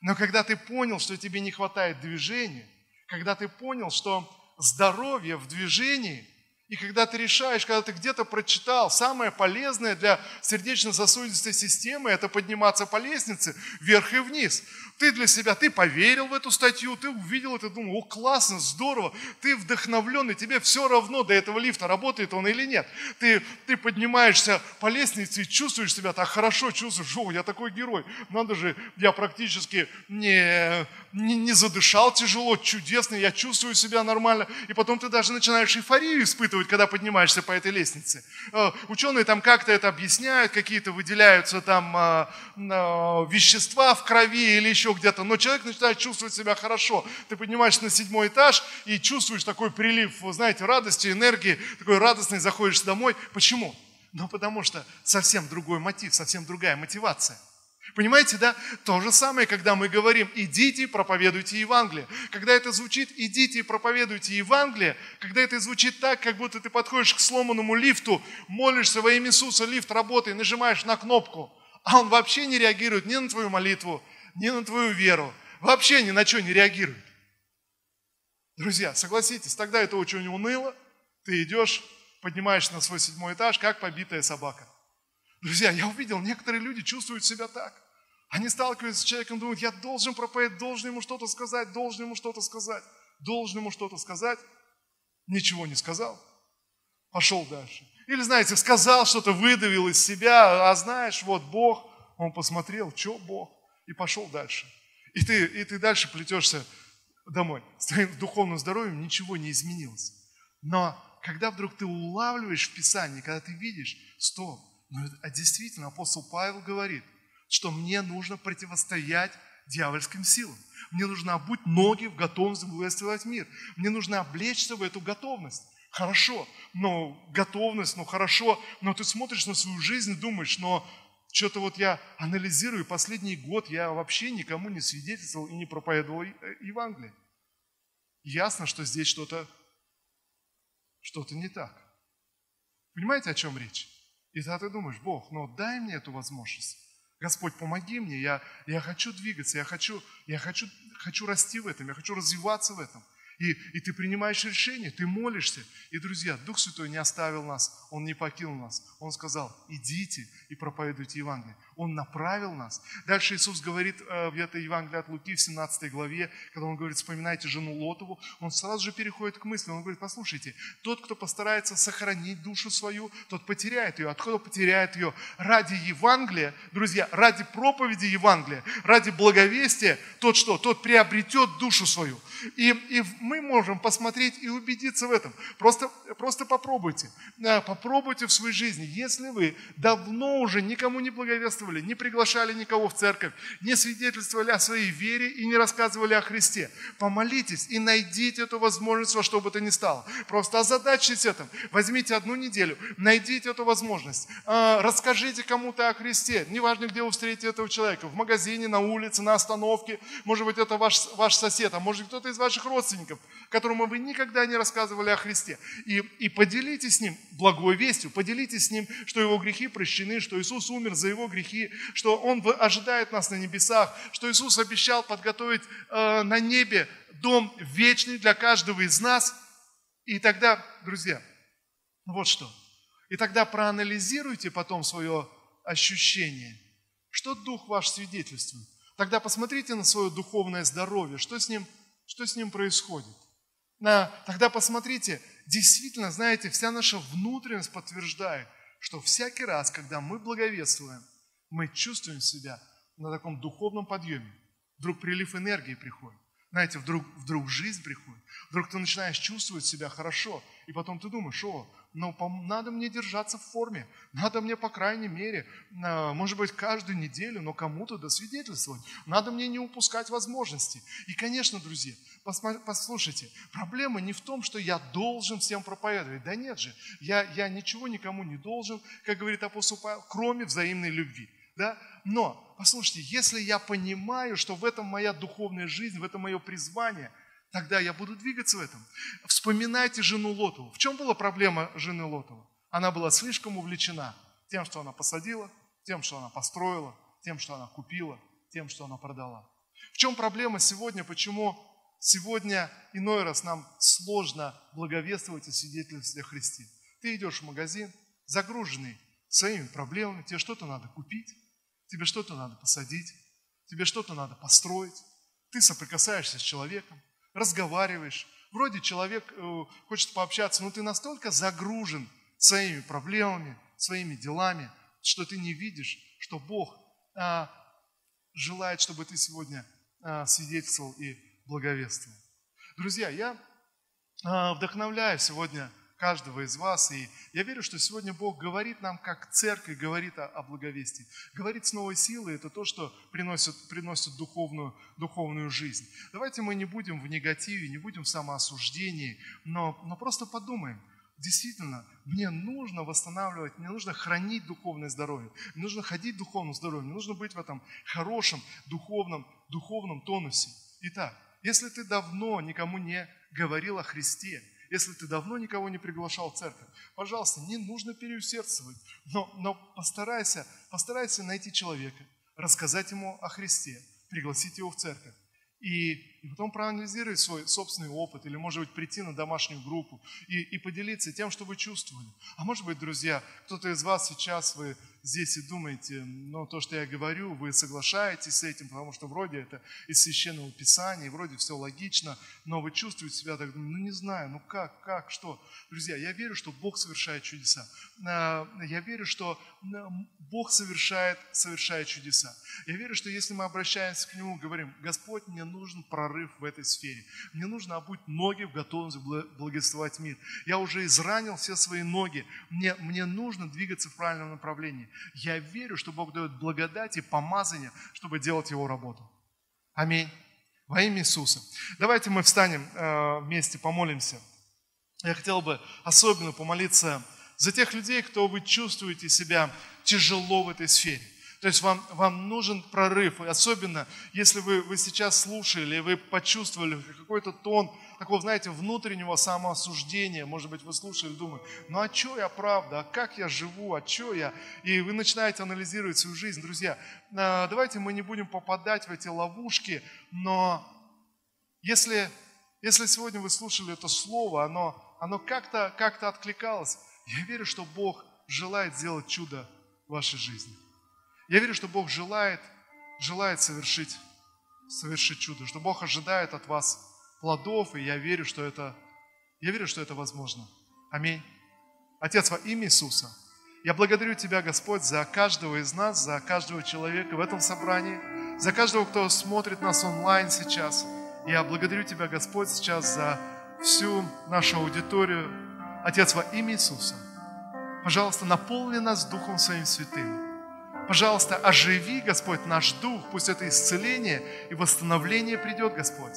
Но когда ты понял, что тебе не хватает движения, когда ты понял, что здоровье в движении – и когда ты решаешь, когда ты где-то прочитал, самое полезное для сердечно-сосудистой системы – это подниматься по лестнице вверх и вниз. Ты для себя, ты поверил в эту статью, ты увидел это, думал, о, классно, здорово, ты вдохновленный, тебе все равно до этого лифта, работает он или нет. Ты, ты поднимаешься по лестнице и чувствуешь себя так хорошо, чувствуешь, о, я такой герой, надо же, я практически не, не, не задышал тяжело, чудесно, я чувствую себя нормально. И потом ты даже начинаешь эйфорию испытывать, когда поднимаешься по этой лестнице. Э, ученые там как-то это объясняют, какие-то выделяются там э, э, вещества в крови или еще еще где-то, но человек начинает чувствовать себя хорошо. Ты поднимаешься на седьмой этаж и чувствуешь такой прилив, знаете, радости, энергии, такой радостный, заходишь домой. Почему? Ну, потому что совсем другой мотив, совсем другая мотивация. Понимаете, да? То же самое, когда мы говорим, идите проповедуйте Евангелие. Когда это звучит, идите проповедуйте Евангелие, когда это звучит так, как будто ты подходишь к сломанному лифту, молишься во имя Иисуса, лифт работает, нажимаешь на кнопку, а он вообще не реагирует ни на твою молитву, ни на твою веру, вообще ни на что не реагирует. Друзья, согласитесь, тогда это очень уныло. Ты идешь, поднимаешься на свой седьмой этаж, как побитая собака. Друзья, я увидел, некоторые люди чувствуют себя так. Они сталкиваются с человеком, думают, я должен проповедовать, должен ему что-то сказать, должен ему что-то сказать, должен ему что-то сказать. Ничего не сказал. Пошел дальше. Или, знаете, сказал что-то, выдавил из себя, а знаешь, вот Бог, он посмотрел, что Бог, и пошел дальше. И ты, и ты дальше плетешься домой. С твоим духовным здоровьем ничего не изменилось. Но когда вдруг ты улавливаешь в Писании, когда ты видишь, стоп, ну, а действительно апостол Павел говорит, что мне нужно противостоять дьявольским силам. Мне нужно обуть ноги в готовность благовествовать мир. Мне нужно облечься в эту готовность. Хорошо, но готовность, ну хорошо, но ты смотришь на свою жизнь и думаешь, но что-то вот я анализирую, последний год я вообще никому не свидетельствовал и не проповедовал э, Евангелие. Ясно, что здесь что-то что-то не так. Понимаете, о чем речь? И тогда ты думаешь, Бог, ну дай мне эту возможность. Господь, помоги мне, я, я хочу двигаться, я, хочу, я хочу, хочу расти в этом, я хочу развиваться в этом. И, и ты принимаешь решение, ты молишься. И, друзья, Дух Святой не оставил нас, Он не покинул нас. Он сказал, идите и проповедуйте Евангелие. Он направил нас. Дальше Иисус говорит э, в этой Евангелии от Луки в 17 главе, когда Он говорит, вспоминайте жену Лотову, Он сразу же переходит к мысли. Он говорит, послушайте, тот, кто постарается сохранить душу свою, тот потеряет ее. Откуда потеряет ее? Ради Евангелия, друзья, ради проповеди Евангелия, ради благовестия, тот что? Тот приобретет душу свою. И, и мы можем посмотреть и убедиться в этом. Просто, просто попробуйте. Попробуйте в своей жизни. Если вы давно уже никому не благовествовали, не приглашали никого в церковь, не свидетельствовали о своей вере и не рассказывали о Христе, помолитесь и найдите эту возможность во что бы то ни стало. Просто озадачьтесь этим. Возьмите одну неделю, найдите эту возможность. А, расскажите кому-то о Христе. Неважно, где вы встретите этого человека. В магазине, на улице, на остановке. Может быть, это ваш, ваш сосед, а может кто-то из ваших родственников, которому вы никогда не рассказывали о Христе. И, и поделитесь с ним благой вестью, поделитесь с ним, что его грехи прощены, что Иисус умер за его грехи, что Он ожидает нас на небесах, что Иисус обещал подготовить э, на небе дом вечный для каждого из нас. И тогда, друзья, вот что. И тогда проанализируйте потом свое ощущение. Что Дух ваш свидетельствует? Тогда посмотрите на свое духовное здоровье, что с ним что с ним происходит. На, тогда посмотрите, действительно, знаете, вся наша внутренность подтверждает, что всякий раз, когда мы благовествуем, мы чувствуем себя на таком духовном подъеме. Вдруг прилив энергии приходит. Знаете, вдруг, вдруг жизнь приходит. Вдруг ты начинаешь чувствовать себя хорошо. И потом ты думаешь, о, но надо мне держаться в форме, надо мне, по крайней мере, а, может быть, каждую неделю, но кому-то досвидетельствовать, надо мне не упускать возможности. И, конечно, друзья, послушайте, проблема не в том, что я должен всем проповедовать, да нет же, я, я ничего никому не должен, как говорит апостол Павел, кроме взаимной любви. Да? Но, послушайте, если я понимаю, что в этом моя духовная жизнь, в этом мое призвание – тогда я буду двигаться в этом. Вспоминайте жену Лотову. В чем была проблема жены Лотова? Она была слишком увлечена тем, что она посадила, тем, что она построила, тем, что она купила, тем, что она продала. В чем проблема сегодня? Почему сегодня иной раз нам сложно благовествовать и свидетельствовать о Христе? Ты идешь в магазин, загруженный своими проблемами, тебе что-то надо купить, тебе что-то надо посадить, тебе что-то надо построить, ты соприкасаешься с человеком, разговариваешь, вроде человек э, хочет пообщаться, но ты настолько загружен своими проблемами, своими делами, что ты не видишь, что Бог а, желает, чтобы ты сегодня а, свидетельствовал и благовествовал. Друзья, я а, вдохновляю сегодня каждого из вас. И я верю, что сегодня Бог говорит нам, как церковь говорит о, о благовестии. Говорит с новой силой, это то, что приносит, приносит духовную, духовную жизнь. Давайте мы не будем в негативе, не будем в самоосуждении, но, но просто подумаем, действительно, мне нужно восстанавливать, мне нужно хранить духовное здоровье, мне нужно ходить в духовном здоровье, мне нужно быть в этом хорошем духовном, духовном тонусе. Итак, если ты давно никому не говорил о Христе, если ты давно никого не приглашал в церковь, пожалуйста, не нужно переусердствовать, но, но постарайся, постарайся найти человека, рассказать ему о Христе, пригласить его в церковь и, и потом проанализировать свой собственный опыт, или, может быть, прийти на домашнюю группу и, и поделиться тем, что вы чувствовали. А может быть, друзья, кто-то из вас сейчас, вы здесь и думаете, но то, что я говорю, вы соглашаетесь с этим, потому что вроде это из Священного Писания, вроде все логично, но вы чувствуете себя так, ну не знаю, ну как, как, что. Друзья, я верю, что Бог совершает чудеса. А, я верю, что Бог совершает, совершает чудеса. Я верю, что если мы обращаемся к Нему, говорим, Господь, мне нужен прорыв в этой сфере. Мне нужно обуть ноги в готовности благословать мир. Я уже изранил все свои ноги. Мне, мне нужно двигаться в правильном направлении. Я верю, что Бог дает благодать и помазание, чтобы делать Его работу. Аминь. Во имя Иисуса. Давайте мы встанем э, вместе, помолимся. Я хотел бы особенно помолиться за тех людей, кто вы чувствуете себя тяжело в этой сфере. То есть вам, вам нужен прорыв. И особенно, если вы, вы сейчас слушали, вы почувствовали какой-то тон такого, знаете, внутреннего самоосуждения. Может быть, вы слушали, думали, ну а что я правда, а как я живу, а что я? И вы начинаете анализировать свою жизнь. Друзья, а, давайте мы не будем попадать в эти ловушки, но если, если сегодня вы слушали это слово, оно, оно как-то как откликалось, я верю, что Бог желает сделать чудо в вашей жизни. Я верю, что Бог желает, желает совершить, совершить чудо, что Бог ожидает от вас плодов, и я верю, что это, я верю, что это возможно. Аминь. Отец, во имя Иисуса, я благодарю Тебя, Господь, за каждого из нас, за каждого человека в этом собрании, за каждого, кто смотрит нас онлайн сейчас. Я благодарю Тебя, Господь, сейчас за всю нашу аудиторию. Отец, во имя Иисуса, пожалуйста, наполни нас Духом Своим Святым. Пожалуйста, оживи, Господь, наш дух, пусть это исцеление и восстановление придет, Господь.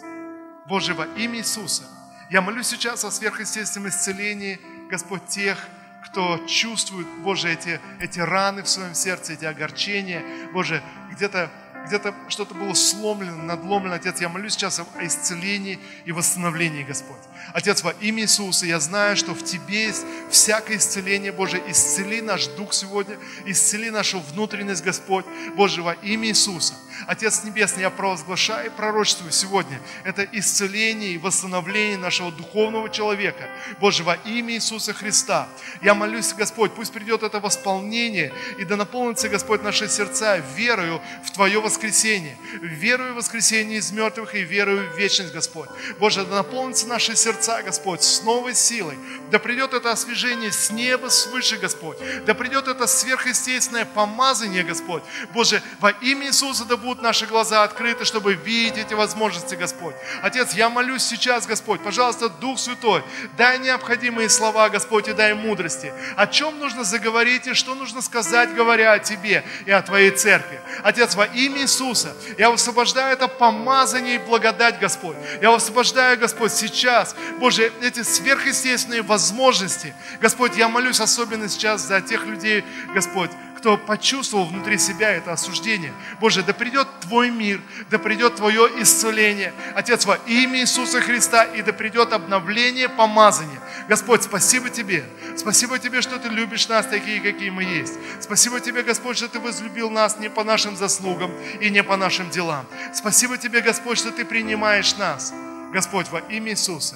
Боже, во имя Иисуса, я молюсь сейчас о сверхъестественном исцелении, Господь, тех, кто чувствует, Боже, эти, эти раны в своем сердце, эти огорчения, Боже, где-то где-то что-то было сломлено, надломлено. Отец, я молюсь сейчас о исцелении и восстановлении, Господь. Отец, во имя Иисуса, я знаю, что в Тебе есть всякое исцеление, Боже. Исцели наш дух сегодня, исцели нашу внутренность, Господь. Боже, во имя Иисуса. Отец Небесный, я провозглашаю и пророчествую сегодня это исцеление и восстановление нашего духовного человека. Боже, во имя Иисуса Христа. Я молюсь, Господь, пусть придет это восполнение, и да наполнится, Господь, наши сердца верою в Твое воскресение, верою в воскресение из мертвых и верою в вечность, Господь. Боже, да наполнится наши сердца, Господь, с новой силой. Да придет это освежение с неба свыше, Господь. Да придет это сверхъестественное помазание, Господь. Боже, во имя Иисуса да будут наши глаза открыты, чтобы видеть эти возможности, Господь. Отец, я молюсь сейчас, Господь, пожалуйста, Дух Святой, дай необходимые слова, Господь, и дай мудрости. О чем нужно заговорить и что нужно сказать, говоря о Тебе и о Твоей церкви. Отец, во имя Иисуса, я высвобождаю это помазание и благодать, Господь. Я высвобождаю, Господь, сейчас, Боже, эти сверхъестественные возможности. Господь, я молюсь особенно сейчас за тех людей, Господь, кто почувствовал внутри себя это осуждение. Боже, да придет Твой мир, да придет Твое исцеление. Отец, во имя Иисуса Христа, и да придет обновление, помазание. Господь, спасибо Тебе. Спасибо Тебе, что Ты любишь нас такие, какие мы есть. Спасибо Тебе, Господь, что Ты возлюбил нас не по нашим заслугам и не по нашим делам. Спасибо Тебе, Господь, что Ты принимаешь нас. Господь, во имя Иисуса,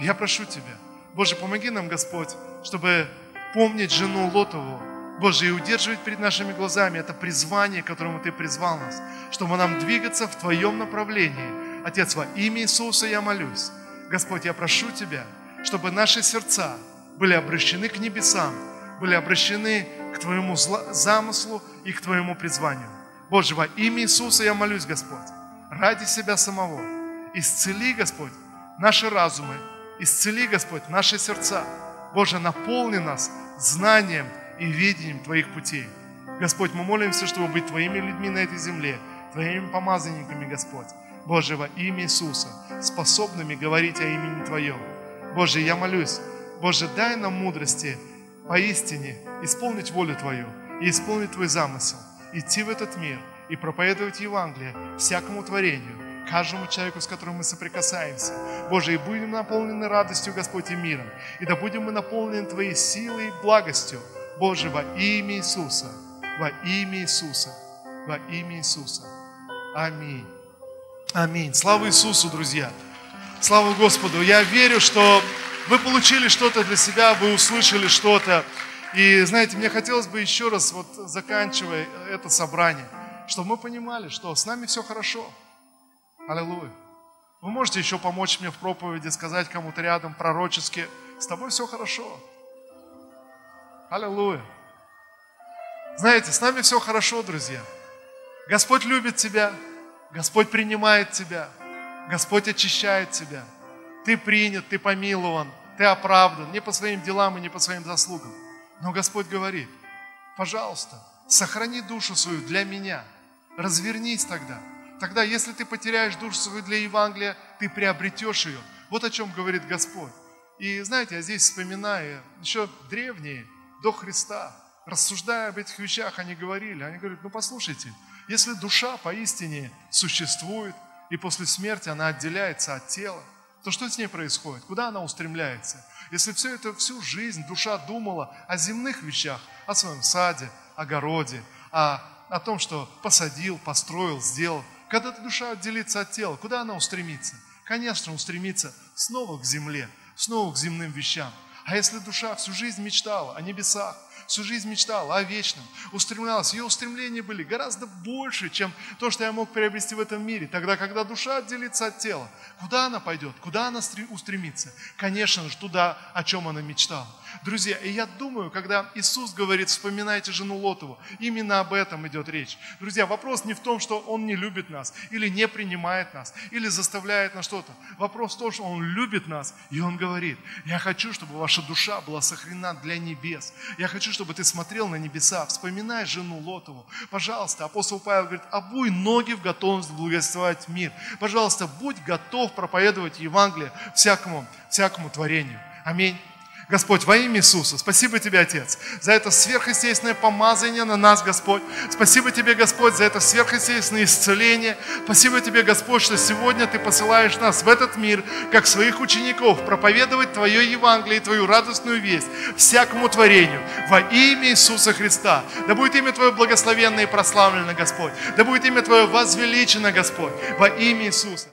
я прошу Тебя, Боже, помоги нам, Господь, чтобы помнить жену Лотову, Боже, и удерживать перед нашими глазами это призвание, которому Ты призвал нас, чтобы нам двигаться в Твоем направлении. Отец, во имя Иисуса я молюсь. Господь, я прошу Тебя, чтобы наши сердца были обращены к небесам, были обращены к Твоему замыслу и к Твоему призванию. Боже, во имя Иисуса я молюсь, Господь, ради себя самого. Исцели, Господь, наши разумы, исцели, Господь, наши сердца. Боже, наполни нас знанием, и видением Твоих путей. Господь, мы молимся, чтобы быть Твоими людьми на этой земле, Твоими помазанниками, Господь. Боже, во имя Иисуса, способными говорить о имени Твоем. Боже, я молюсь, Боже, дай нам мудрости поистине исполнить волю Твою и исполнить Твой замысел, идти в этот мир и проповедовать Евангелие всякому творению, каждому человеку, с которым мы соприкасаемся. Боже, и будем наполнены радостью, Господь, и миром. И да будем мы наполнены Твоей силой и благостью, Боже, во имя Иисуса, во имя Иисуса, во имя Иисуса. Аминь. Аминь. Слава Иисусу, друзья. Слава Господу. Я верю, что вы получили что-то для себя, вы услышали что-то. И знаете, мне хотелось бы еще раз, вот заканчивая это собрание, чтобы мы понимали, что с нами все хорошо. Аллилуйя. Вы можете еще помочь мне в проповеди, сказать кому-то рядом пророчески, с тобой все хорошо. Аллилуйя. Знаете, с нами все хорошо, друзья. Господь любит тебя, Господь принимает тебя, Господь очищает тебя. Ты принят, ты помилован, ты оправдан, не по своим делам и не по своим заслугам. Но Господь говорит, пожалуйста, сохрани душу свою для меня, развернись тогда. Тогда, если ты потеряешь душу свою для Евангелия, ты приобретешь ее. Вот о чем говорит Господь. И знаете, я здесь вспоминаю, еще древние, до Христа, рассуждая об этих вещах, они говорили, они говорят, ну послушайте, если душа поистине существует, и после смерти она отделяется от тела, то что с ней происходит? Куда она устремляется? Если все это, всю жизнь душа думала о земных вещах, о своем саде, огороде, о, о том, что посадил, построил, сделал, когда эта душа отделится от тела, куда она устремится? Конечно, устремится снова к земле, снова к земным вещам. А если душа всю жизнь мечтала о небесах, всю жизнь мечтала о вечном, устремлялась. Ее устремления были гораздо больше, чем то, что я мог приобрести в этом мире. Тогда, когда душа отделится от тела, куда она пойдет? Куда она устремится? Конечно же, туда, о чем она мечтала. Друзья, и я думаю, когда Иисус говорит, вспоминайте жену Лотову, именно об этом идет речь. Друзья, вопрос не в том, что Он не любит нас, или не принимает нас, или заставляет на что-то. Вопрос в том, что Он любит нас, и Он говорит, я хочу, чтобы ваша душа была сохранена для небес. Я хочу, чтобы ты смотрел на небеса, вспоминай жену Лотову. Пожалуйста, апостол Павел говорит, обуй ноги в готовность благословить мир. Пожалуйста, будь готов проповедовать Евангелие всякому, всякому творению. Аминь. Господь, во имя Иисуса, спасибо Тебе, Отец, за это сверхъестественное помазание на нас, Господь. Спасибо Тебе, Господь, за это сверхъестественное исцеление. Спасибо Тебе, Господь, что сегодня Ты посылаешь нас в этот мир, как своих учеников, проповедовать Твое Евангелие и Твою радостную весть всякому творению во имя Иисуса Христа. Да будет имя Твое благословенно и прославлено, Господь. Да будет имя Твое возвеличено, Господь, во имя Иисуса.